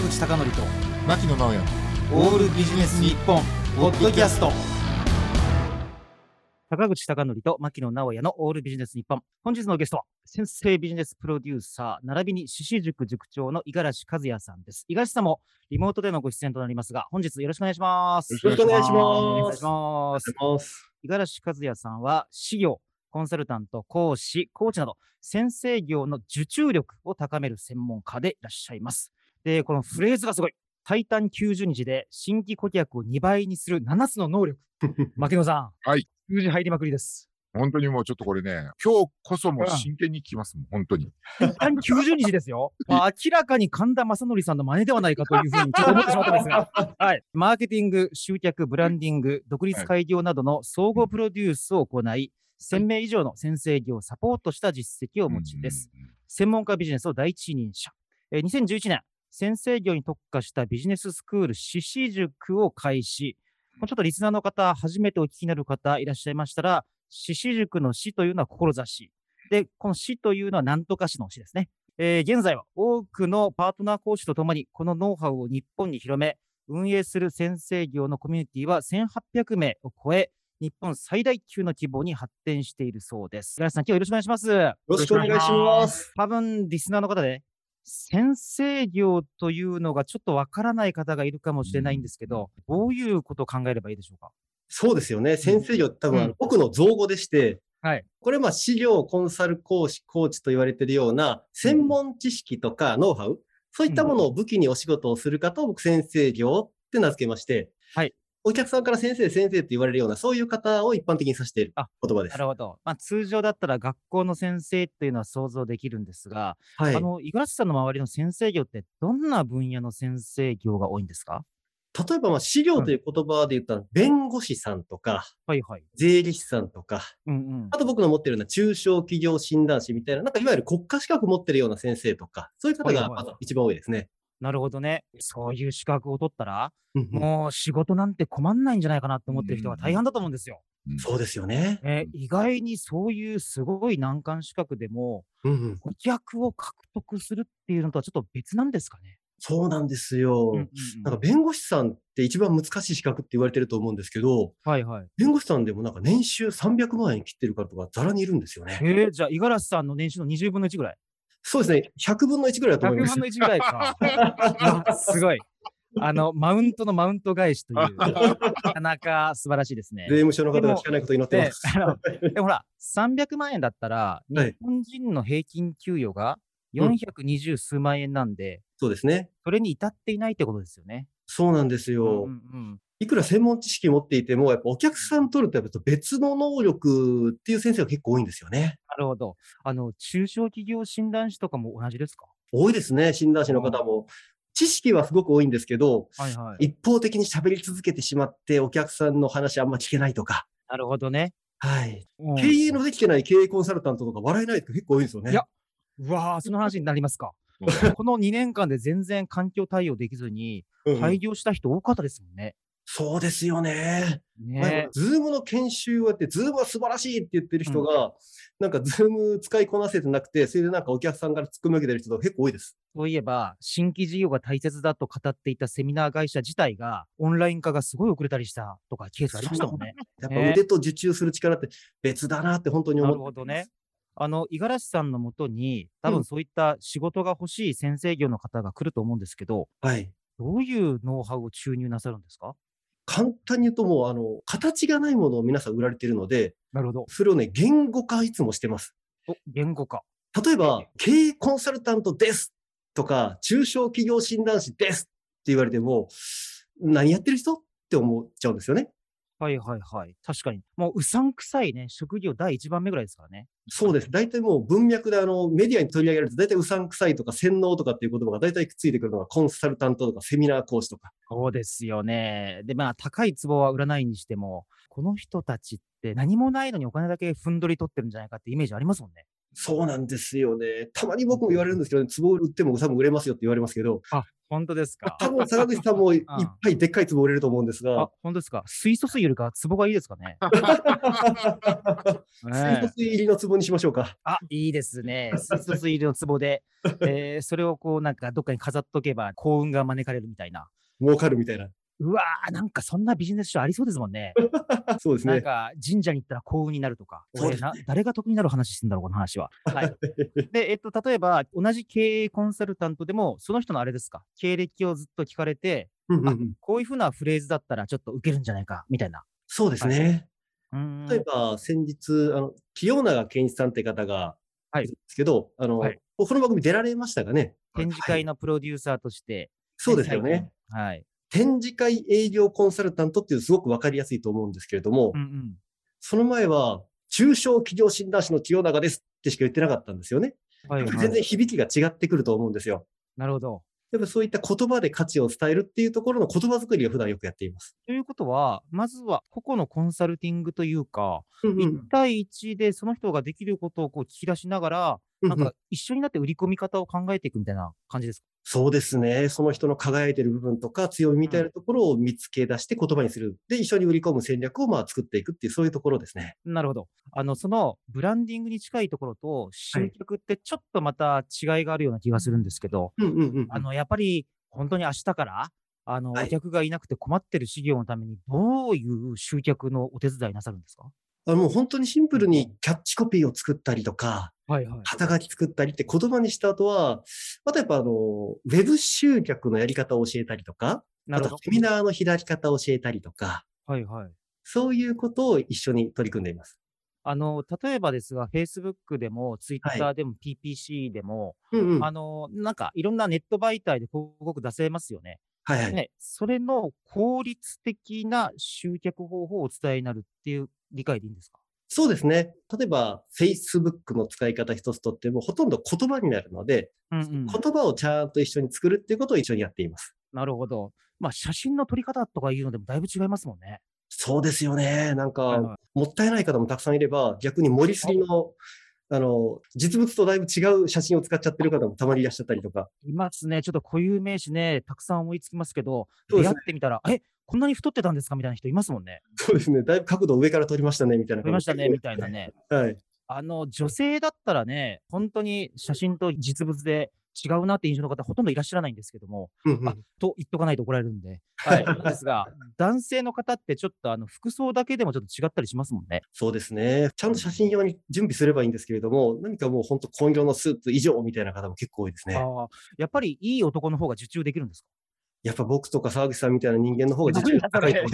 坂口孝則と牧野直哉。オールビジネス日本ポッドキャスト。坂口孝則と牧野直哉のオールビジネス日本。本日のゲストは先生ビジネスプロデューサー並びに獅子塾塾長の五十嵐和也さんです。五十嵐さんもリモートでのご出演となりますが本日よろしくお願いします。よろしくお願いします。お願いします。ます。五十嵐和也さんは、事業、コンサルタント、講師、コーチなど、先生業の受注力を高める専門家でいらっしゃいます。で、このフレーズがすごい。最短90日で新規顧客を2倍にする7つの能力。牧野さん。はい。数字入りまくりです。本当にもうちょっとこれね、今日こそもう真剣に聞きますもん、本当に。最短90日ですよ。まあ、明らかに神田正則さんの真似ではないかというふうにちょっと思ってしまったんですが、はい。マーケティング、集客、ブランディング、独立開業などの総合プロデュースを行い、1000名以上の先生業をサポートした実績をお持ちです。うん。専門家ビジネスの第一人者。えー2011年、先生業に特化したビジネススクール、獅子塾を開始。もうちょっとリスナーの方、初めてお聞きになる方いらっしゃいましたら、獅子塾の師というのは志。で、この師というのは何とか師の師ですね。えー現在は多くのパートナー講師とともに、このノウハウを日本に広め、運営する先生業のコミュニティは1800名を超え、日本最大級の規模に発展しているそうです。五十嵐さん、今日はよろしくお願いします。よろしくお願いします。多分リスナーの方で、先生業というのがちょっとわからない方がいるかもしれないんですけど、どういうことを考えればいいでしょうか？そうですよね。先生業って多分うん僕の造語でして、はい。これまあ資料、コンサル講師、コーチと言われているような専門知識とかノウハウ、そういったものを武器にお仕事をする方を僕先生業って名付けまして、はい。お客さんから先生、先生って言われるような、そういう方を一般的に指しているあ言葉ですな。るほど。まあ、通常だったら学校の先生っていうのは想像できるんですが、はいあ。の、五十嵐さんの周りの先生業ってどんな分野の先生業が多いんですか？例えばまあ資料という言葉で言ったら、弁護士さんとか、はいはい。税理士さんとか、うんうんあ。と僕の持ってるような中小企業診断士みたいな、なんかいわゆる国家資格持ってるような先生とか、そういう方がまず一番多いですね。なるほどね。そういう資格を取ったら、うんうんもう仕事なんて困んないんじゃないかなって思ってる人が大半だと思うんですよ。そうですよね。えー意外にそういうすごい難関資格でも、うんうん顧客を獲得するっていうのとはちょっと別なんですかね。そうなんですよ。うんうんうんなんか弁護士さんって一番難しい資格って言われてると思うんですけど、はいはい。弁護士さんでもなんか年収300万円切ってる方とかざらにいるんですよね。えー、じゃあ、五十嵐さんの年収の20分の1ぐらい？そうですね。100分の1ぐらいだと100思います分の。1ぐらいか。あすごい。あの、マウントのマウント返しという、なかなか素晴らしいですね税。務署の方が聞かないことを祈ってま。ですあの でもほら、300万円だったら、はい日本人の平均給与がうん420数万円なんで、そうですね。それに至っていないってことですよね。そうなんですよ。うんうんいくら専門知識持っていても、やっぱお客さん取るとやっぱ別の能力っていう先生が結構多いんですよね。なるほど。あの、中小企業診断士とかも同じですか？多いですね、診断士の方も。知識はすごく多いんですけど、はいはい。一方的に喋り続けてしまって、お客さんの話あんま聞けないとか。なるほどね。はい。うん経営のできてない経営コンサルタントとか笑えないって結構多いんですよね。いやうわー、その話になりますか。この2年間で全然環境対応できずに、廃業した人多かったですもんね。そうですよね。まあねズームの研修をやって、ズームは素晴らしいって言ってる人が、なんかズーム使いこなせてなくて、それでなんかお客さんから突っ込み受けてる人が結構多いです。そういえば、新規事業が大切だと語っていたセミナー会社自体が、オンライン化がすごい遅れたりしたとか、ケースありましたもんね。やっぱね腕と受注する力って別だなって本当にな思ってるほどね。あの、五十嵐さんのもとに、多うん分そういった仕事が欲しい先生業の方が来ると思うんですけど、はい。どういうノウハウを注入なさるんですか？簡単に言うともう、あの、形がないものを皆さん売られてるので、なるほど。それをね、言語化いつもしてます。お、言語化。例えば、経営コンサルタントですとか、中小企業診断士ですって言われても、何やってる人？って思っちゃうんですよね。はいはいはい。確かに。もううさんくさいね、職業第一番目ぐらいですからね。そうです。大体もう文脈であのメディアに取り上げられると、大体うさんくさいとか洗脳とかっていう言葉が大体くっついてくるのがコンサルタントとかセミナー講師とか。そうですよね。で、まあ、高い壺は売らないにしても、この人たちって何もないのにお金だけふんどり取ってるんじゃないかってイメージありますもんね。そうなんですよね。たまに僕も言われるんですけど、ね、壺売っても多分売れますよって言われますけど、あ、本当ですか？多分坂口さんも いっぱいでっかい壺売れると思うんですあが、、本当ですか？水素水よりか壺がいいですかね？水素水入りの壺にしましょうか。あ、いいですね。水素水入りの壺で、えーそれをこうなんかどっかに飾っとけば幸運が招かれるみたいな。儲かるみたいな。うわー、なんかそんなビジネス書ありそうですもんね。な んそうですね。か神社に行ったら幸運になるとか。俺そうですねな誰が得になる話してんだろう、この話は。はい。で、えっと、例えば、同じ経営コンサルタントでも、その人のあれですか、経歴をずっと聞かれて、うんうんうんこういうふうなフレーズだったらちょっと受けるんじゃないか、みたいな。そうですね。例えば、先日、あの、清永健一さんって方が、はいですけど、あの、はいこの番組出られましたかね？展示会のプロデューサーとして、そうですよね。はい。展示会営業コンサルタントっていうすごくわかりやすいと思うんですけれども、うんうん。その前は、中小企業診断士の清永ですってしか言ってなかったんですよね。はい、はい。全然響きが違ってくると思うんですよ。なるほど。やっぱそういった言葉で価値を伝えるっていうところの言葉作りを普段よくやっています。ということは、まずは個々のコンサルティングというか、うん1対1でその人ができることをこう聞き出しながら、なんうんか一緒になって売り込み方を考えていくみたいな感じですか？そうですね。その人の輝いてる部分とか強みみたいなところを見つけ出して言葉にする。で、一緒に売り込む戦略をまあ作っていくっていう、そういうところですね。なるほど。あの、そのブランディングに近いところと集客ってちょっとまた違いがあるような気がするんですけど。あの、やっぱり本当に明日から、あの、はいお客がいなくて困ってる事業のためにどういう集客のお手伝いなさるんですか？あのもう本当にシンプルにキャッチコピーを作ったりとか、はいはい。肩書き作ったりって言葉にした後は、あとやっぱあの、ウェブ集客のやり方を教えたりとか、あ。とセミナーの開き方を教えたりとか、はいはい。そういうことを一緒に取り組んでいます。あの、例えばですが、Facebook でも、は Twitter でも、PPC でも、うんうん。あの、なんか、いろんなネット媒体で広告出せますよね。はいはい。ね、それの効率的な集客方法をお伝えになるっていう理解でいいんですか？そうですね。例えば、Facebook の使い方一つとっても、ほとんど言葉になるので、うんうん。言葉をちゃんと一緒に作るっていうことを一緒にやっています。なるほど。まあ、写真の撮り方とかいうのでもだいぶ違いますもんね。そうですよね。なんか、はいはもったいない方もたくさんいれば、逆に盛りすぎの、あの、実物とだいぶ違う写真を使っちゃってる方もたまにいらっしゃったりとか。いますね。ちょっと固有名詞ね、たくさん思いつきますけど、出会ってみたら、え、こんなに太ってたんですか？みたいな人いますもんね。そうですね。だいぶ角度上から撮りましたね、みたいな。撮りましたね、みたいな。ね。はい。あの、女性だったらね、本当に写真と実物で違うなって印象の方ほとんどいらっしゃらないんですけども、うんうんあ、と言っとかないと怒られるんで。はい。ですが、男性の方ってちょっとあの、服装だけでもちょっと違ったりしますもんね。そうですね。ちゃんと写真用に準備すればいいんですけれども、何かもう本当紺色のスーツ以上みたいな方も結構多いですね。ああ、やっぱりいい男の方が受注できるんですか？やっぱ僕とか沢口さんみたいな人間の方が実力高いと思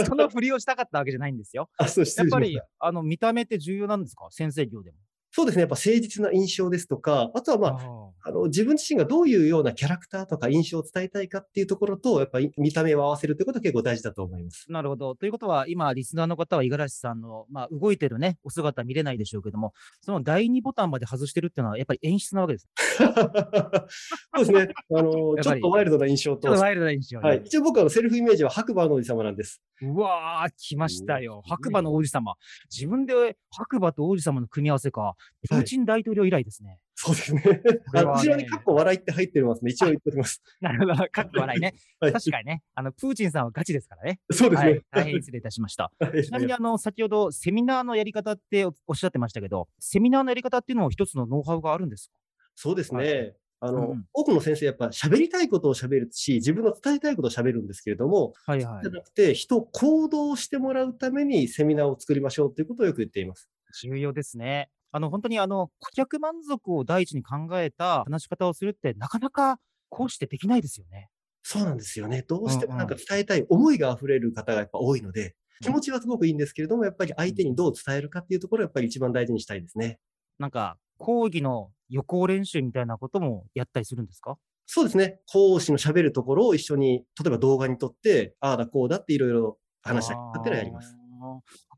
う。そ のふりをしたかったわけじゃないんですよ。あ、そう、失やっぱりあの、見た目って重要なんですか？先生業でも。そうですね。やっぱ誠実な印象ですとか、あとはまあ、ああの、自分自身がどういうようなキャラクターとか印象を伝えたいかっていうところと、やっぱり見た目を合わせるということは結構大事だと思います。なるほど。ということは、今、リスナーの方は五十嵐さんの、まあ、動いてるね、お姿見れないでしょうけども、その第2ボタンまで外してるっていうのは、やっぱり演出なわけです。そうですね。あの、ちょっとワイルドな印象とちょっと、ワイルドな印象ねはい。一応僕はセルフイメージは白馬の王子様なんです。うわー、来ましたよ。白馬の王子様。自分で白馬と王子様の組み合わせか。プーチン大統領以来ですね。そうですね。ねあ後ろに笑いって入ってますね。一応言っておきます。なるほど。かっこ笑いね。はい。確かにね。あの、プーチンさんはガチですからね。そうですねはい。。大変失礼いたしました。はいちなみに、あの、先ほど、セミナーのやり方っておおっしゃってましたけど、セミナーのやり方っていうのも一つのノウハウがあるんですか？そうですはね。あの、うんうん多くの先生やっぱ喋りたいことを喋るし、自分の伝えたいことを喋るんですけれども、はいはいじゃ。なくて、人を行動してもらうためにセミナーを作りましょうということをよく言っています。重要ですね。あの、本当にあの、顧客満足を第一に考えた話し方をするって、なかなかこうしてできないですよね。そうなんですよね。どうしてもなんかうん伝えたい思いが溢れる方がやっぱ多いので、気持ちはすごくいいんですけれども、やっぱり相手にどう伝えるかっていうところをやっぱり一番大事にしたいですね。なんか、講義の予行練習みたいなこともやったりするんですか？そうですね。講師の喋るところを一緒に、例えば動画に撮って、ああだこうだっていろいろ話したりとかってのをやります。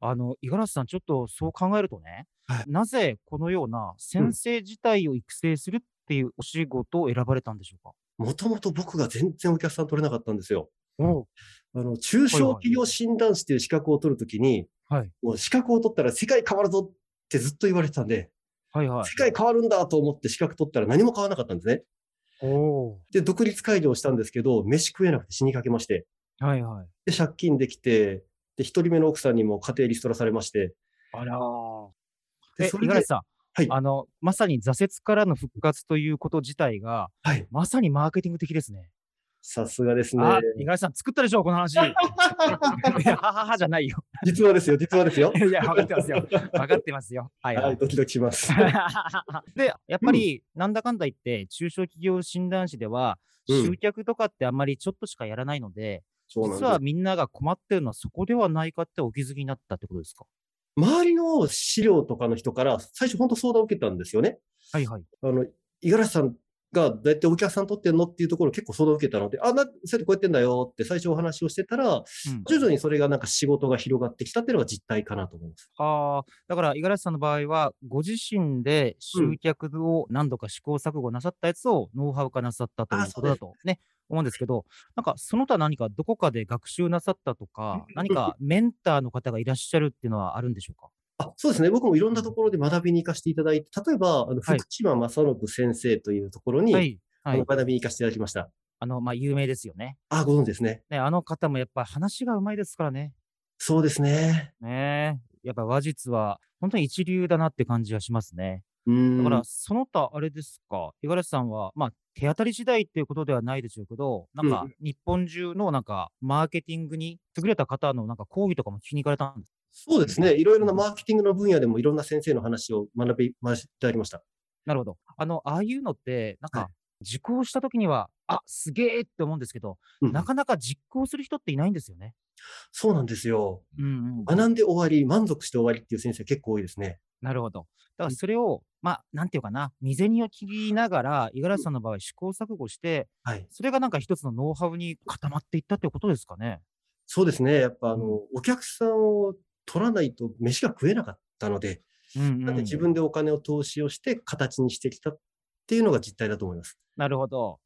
あの、五十嵐さん、ちょっとそう考えるとね、はいなぜこのような先生自体を育成するっていうお仕事を選ばれたんでしょうか？もともと僕が全然お客さん取れなかったんですよ。おあの、中小企業診断士っていう資格を取るときに、はい。もう資格を取ったら世界変わるぞってずっと言われてたんで、はいはい。世界変わるんだと思って資格取ったら何も変わらなかったんですね。で、独立開業したんですけど、飯食えなくて死にかけまして、ー。はいはい。で、借金できて、で、一人目の奥さんにも家庭リストラされまして、あらー。で、え、それでさん、はいあの、まさに挫折からの復活ということ自体が、はい。まさにマーケティング的ですね。さすがですね。あ、五十嵐さん、作ったでしょ、この話。いや、はははじゃないよ。実話ですよ、実話ですよ。いや、分かってますよ。分かってますよ。はいははいい、。ドキドキします。で、やっぱり、なんだかんだ言って、中小企業診断士では、うん集客とかってあんまりちょっとしかやらないので、実はみんなが困ってるのはそこではないかってお気づきになったってことですか？周りの資料とかの人から、最初本当相談を受けたんですよね。はいはい。あの、五十嵐さんがどうやってお客さん取ってんのっていうところを結構相談を受けたので、あ、な、そうやってこうやってんだよって最初お話をしてたら、うん。徐々にそれがなんか仕事が広がってきたっていうのが実態かなと思います。ああ、だから、五十嵐さんの場合は、ご自身で集客を何度か試行錯誤なさったやつをノウハウ化なさったということだとね、思うんですけど、なんか、その他何かどこかで学習なさったとか、何かメンターの方がいらっしゃるっていうのはあるんでしょうか？あそうですね。僕もいろんなところで学びに行かせていただいて、例えば、あの、はい福島正信先生というところに、はい。はいあの。学びに行かせていただきました。あの、まあ、有名ですよね。あ、ご存知ですね。ね、あの方もやっぱ話がうまいですからね。そうですね。ねえやっぱ話術は本当に一流だなって感じがしますね。だから、その他あれですか、五十嵐さんは、まあ、手当たり次第っていうことではないでしょうけど、なんかうん、日本中のなんか、マーケティングに優れた方のなんか講義とかも聞きに行かれたんですそうですね。いろいろなマーケティングの分野でもいろんな先生の話を学びましていただきました。なるほど。あの、ああいうのって、なんはか、受講した時には、あ、すげえって思うんですけど、うんなかなか実行する人っていないんですよね。そうなんですよ。うんうん。学んで終わり、満足して終わりっていう先生結構多いですね。なるほど。だからそれを、まあ、なんていうかな、未然を切りながら、五十嵐さんの場合、試行錯誤して、はい。それがなんか一つのノウハウに固まっていったっていうことですかね。そうですね。やっぱあの、うんお客さんを取らないと飯が食えなかったので、うんうんなんで自分でお金を投資をして形にしてきたっていうのが実態だと思います。なるほど。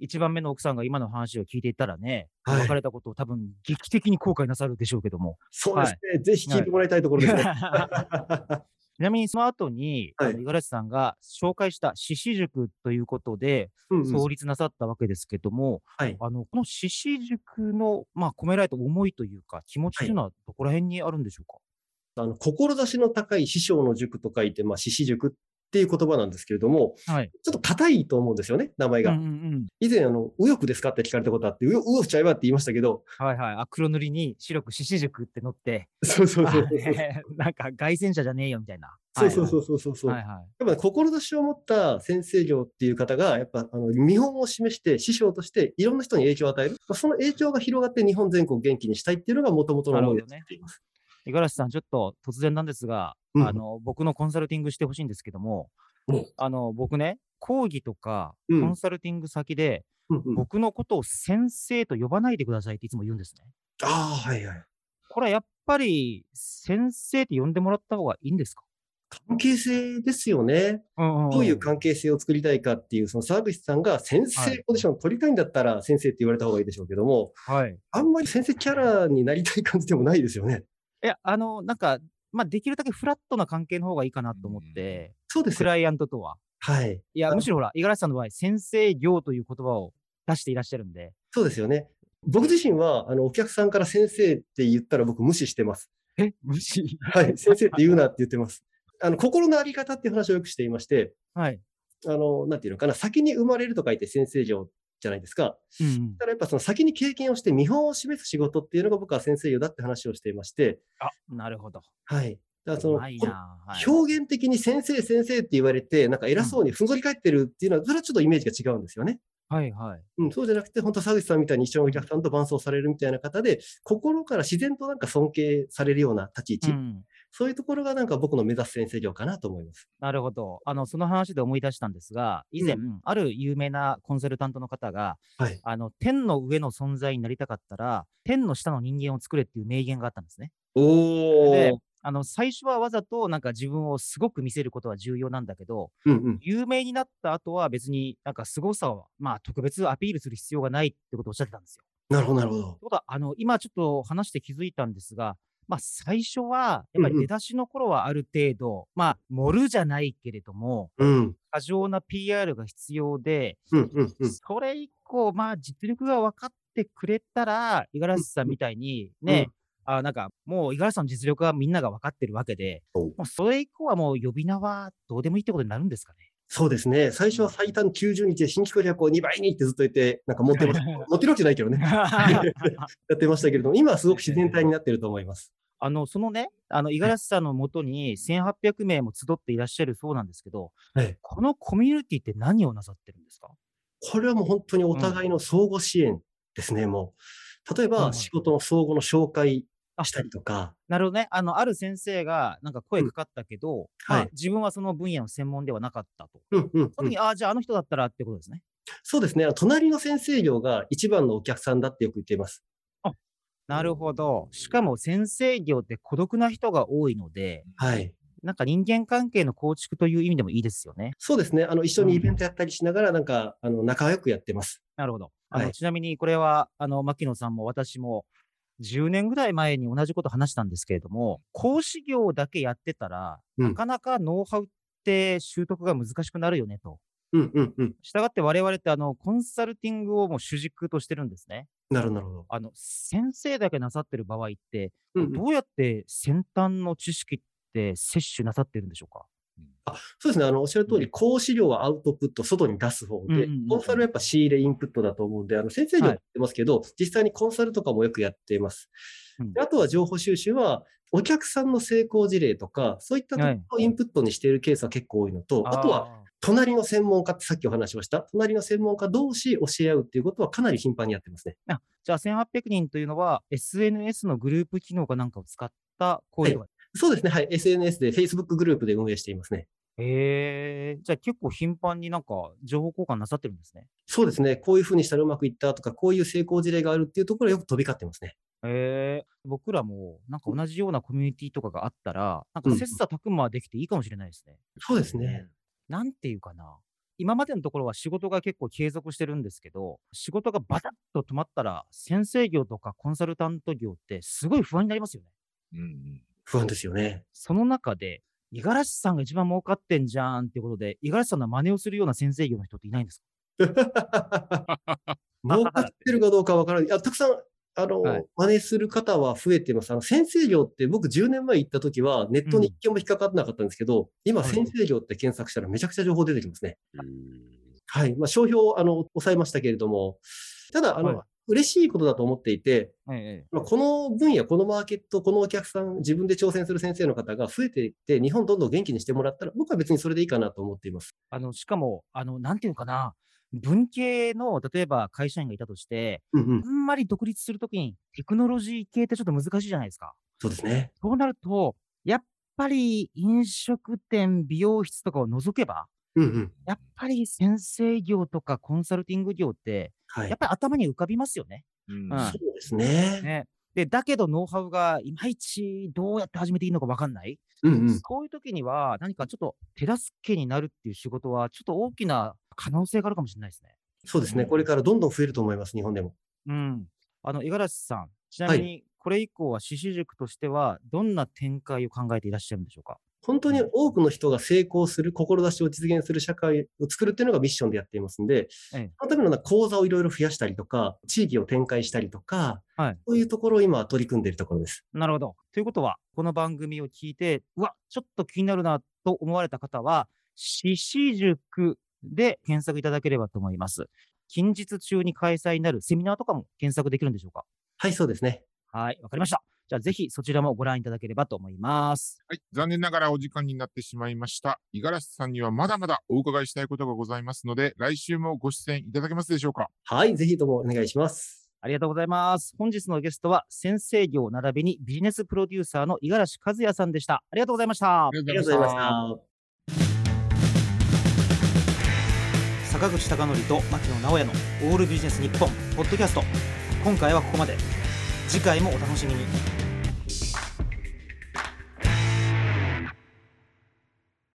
一番目の奥さんが今の話を聞いていたらね、はい別れたことを多分劇的に後悔なさるでしょうけども。そうですね。ぜひ聞いてもらいたいところですね。ちなみにその後に、はい。五十嵐さんが紹介した獅子塾ということでうんうん。創立なさったわけですけども、はい。あのこの獅子塾の、まあ、込められた思いというか気持ちというのはどこら辺にあるんでしょうか、あの、志の高い師匠の塾と書いて、まあ、獅子塾っていう言葉なんですけれども、はい。ちょっと硬いと思うんですよね、名前が。うんうんうん。以前、あの、右翼ですかって聞かれたことあって、右翼ちゃいわって言いましたけど、はいはい。あ、黒塗りに白く獅子塾って載って、そうそうそうあそう。ね なんか凱旋者じゃねえよみたいな。そうそうそうそうそうそう。はいはい。やっぱね、志を持った先生業っていう方が、やっぱ、あの、見本を示して、師匠としていろんな人に影響を与える。まあその影響が広がって日本全国元気にしたいっていうのが元々の思いで作っています。五十嵐さん、ちょっと突然なんですが、うんあの、僕のコンサルティングしてほしいんですけども、うんあの、僕ね、講義とか、うんコンサルティング先で、うんうん、僕のことを先生と呼ばないでくださいっていつも言うんですね。ああ、はいはい。これはやっぱり、先生って呼んでもらった方がいいんですか？関係性ですよね。うんどういう関係性を作りたいかっていう、その沢口さんが先はい生ポジションを取りたいんだったら先生って言われた方がいいでしょうけども、はい。あんまり先生キャラになりたい感じでもないですよね。いや、あの、なんか、まあ、できるだけフラットな関係の方がいいかなと思って、そうですよ。クライアントとは。はい。いや、あむしろほら、五十嵐さんの場合、先生業という言葉を出していらっしゃるんで、そうですよね。僕自身は、あの、お客さんから先生って言ったら僕無視してます。え、無視？はい。先生って言うなって言ってます。あの、心のあり方っていう話をよくしていまして、はい。あの、なんていうのかな、先に生まれると書いて先生業じゃないですか。うんうんだからやっぱその先に経験をして見本を示す仕事っていうのが僕は先生業だって話をしていまして、あ、なるほど。はい。だからそうの。はい表現的に先生先生って言われて、なんか偉そうにふんぞり返ってるっていうのは、それはちょっとイメージが違うんですよね。はいはい。うん、そうじゃなくて、本当、沢口さんみたいに一緒にお客さんと伴走されるみたいな方で、心から自然となんか尊敬されるような立ち位置、うんそういうところがなんか僕の目指す先生業かなと思います。なるほど。あの、その話で思い出したんですが、以前、うある有名なコンサルタントの方が、はい。あの、天の上の存在になりたかったら、天の下の人間を作れっていう名言があったんですね。おでー。、あの、最初はわざとなんか自分をすごく見せることは重要なんだけど、うんうん。有名になった後は別になんか凄さは、まあ特別アピールする必要がないってことをおっしゃってたんですよ。なるほど、なるほどって。ことは、あの、今ちょっと話して気づいたんですが、まあ、最初は、やっぱり出だしの頃はある程度、まあ、盛るじゃないけれども、うん。過剰な PR が必要で、うんうんうん。それ以降、まあ、実力が分かってくれたら、五十嵐さんみたいにね、あなんか、もう五十嵐さんの実力はみんなが分かってるわけで、もうそれ以降はもう呼び名はどうでもいいってことになるんですかね？そうですね。最初は最短90日で新規顧客を2倍にってずっと言って、なんか持ってます。持ってるわけじゃないけどね。やってましたけれども、今はすごく自然体になってると思います。あの、そのね、あの、五十嵐さんのもとに1800名も集っていらっしゃるそうなんですけど、はい。このコミュニティって何をなさってるんですか？これはもう本当にお互いの相互支援ですね、もう。例えば、仕事の相互の紹介あしたりとか、なるほどね。あの、ある先生がなんか声かかったけど、まあはい自分はその分野の専門ではなかったと。うんうんうんその時に、ああ、じゃああの人だったらってことですね。そうですね。隣の先生業が一番のお客さんだってよく言っています。なるほど。しかも先生業って孤独な人が多いので、はい。なんか人間関係の構築という意味でもいいですよね。そうですね。あの、一緒にイベントやったりしながら、なんか、あの、仲良くやってます。なるほど。あのはいちなみにこれは、あの、牧野さんも私も10年ぐらい前に同じこと話したんですけれども、講師業だけやってたら、うんなかなかノウハウって習得が難しくなるよねと。うんうんうん。したがって我々ってあの、コンサルティングをもう主軸としてるんですね。なるほど、なるほど。あの、先生だけなさってる場合って、うんうんどうやって先端の知識って摂取なさってるんでしょうか？そうですね。あの、おっしゃる通り、講師料はアウトプット、外に出す方でコンサルはやっぱ仕入れ、インプットだと思うんで、あの、先生業はいやってますけど、実際にコンサルとかもよくやっています。うん。であとは情報収集は、お客さんの成功事例とか、そういったところをインプットにしているケースは結構多いのと、あとは、あ隣の専門家ってさっきお話しました、隣の専門家同士教え合うっていうことはかなり頻繁にやってますね。ー、あじゃあ1800人というのは SNS のグループ機能かなんかを使った講義とかそうですね。はい。SNS で Facebook グループで運営していますね。へえじゃあ結構頻繁になんか情報交換なさってるんですね。そうですね。こういうふうにしたらうまくいったとか、こういう成功事例があるっていうところはよく飛び交ってますね。へえ僕らもなんか同じようなコミュニティとかがあったら、なんかうん切磋琢磨できていいかもしれないですね。そうですね。なんていうかな。今までのところは仕事が結構継続してるんですけど、仕事がバタッと止まったら、先生業とかコンサルタント業ってすごい不安になりますよね。うんうん不安ですよね。その中で、五十嵐さんが一番儲かってんじゃんっていうことで、五十嵐さんの真似をするような先生業の人っていないんですか？儲かってるかどうかわからない。あたくさん、あの、はい真似する方は増えてます。あの、先生業って僕10年前行った時はネットに一件も引っかかってなかったんですけど、今はい先生業って検索したらめちゃくちゃ情報出てきますね。うんはい。まあ、商標、あの、抑えましたけれども、ただ、あの、はい嬉しいことだと思っていて、ええまあ、この分野、このマーケット、このお客さん、自分で挑戦する先生の方が増えていって、日本どんどん元気にしてもらったら、僕は別にそれでいいかなと思っています。あの、しかも、あの、なんていうのかな、文系の、例えば会社員がいたとして、うんうんあ。んまり独立するときに、テクノロジー系ってちょっと難しいじゃないですか。そうですね。そうなると、やっぱり飲食店、美容室とかを除けば、うんうん。やっぱり先生業とかコンサルティング業って、はいやっ。ぱり頭に浮かびますよね。うんうんそうですね。ねで、だけどノウハウがいまいちどうやって始めていいのか分かんない。うんうん。そういう時には何かちょっと手助けになるっていう仕事はちょっと大きな可能性があるかもしれないですね。そうですね。これからどんどん増えると思います、日本でも。うん。あの、五十嵐さん、ちなみにこれ以降は獅子塾としてはどんな展開を考えていらっしゃるんでしょうか？本当に多くの人が成功する、志を実現する社会を作るっていうのがミッションでやっていますんで、ええそのためのな講座をいろいろ増やしたりとか、地域を展開したりとか、はいそういうところを今取り組んでいるところです。なるほど。ということは、この番組を聞いて、うわ、ちょっと気になるなと思われた方は、獅子塾で検索いただければと思います。近日中に開催になるセミナーとかも検索できるんでしょうか？はい、そうですね。はい、わかりました。じゃあぜひそちらもご覧いただければと思います。はい。残念ながらお時間になってしまいました。五十嵐さんにはまだまだお伺いしたいことがございますので、来週もご出演いただけますでしょうか？はい、ぜひともお願いします。ありがとうございます。本日のゲストは先生業並びにビジネスプロデューサーの五十嵐和也さんでした。ありがとうございました。ありありがとうございました。坂口孝則と牧野直哉のオールビジネス日本ポッドキャスト今回はここまで次回もお楽しみに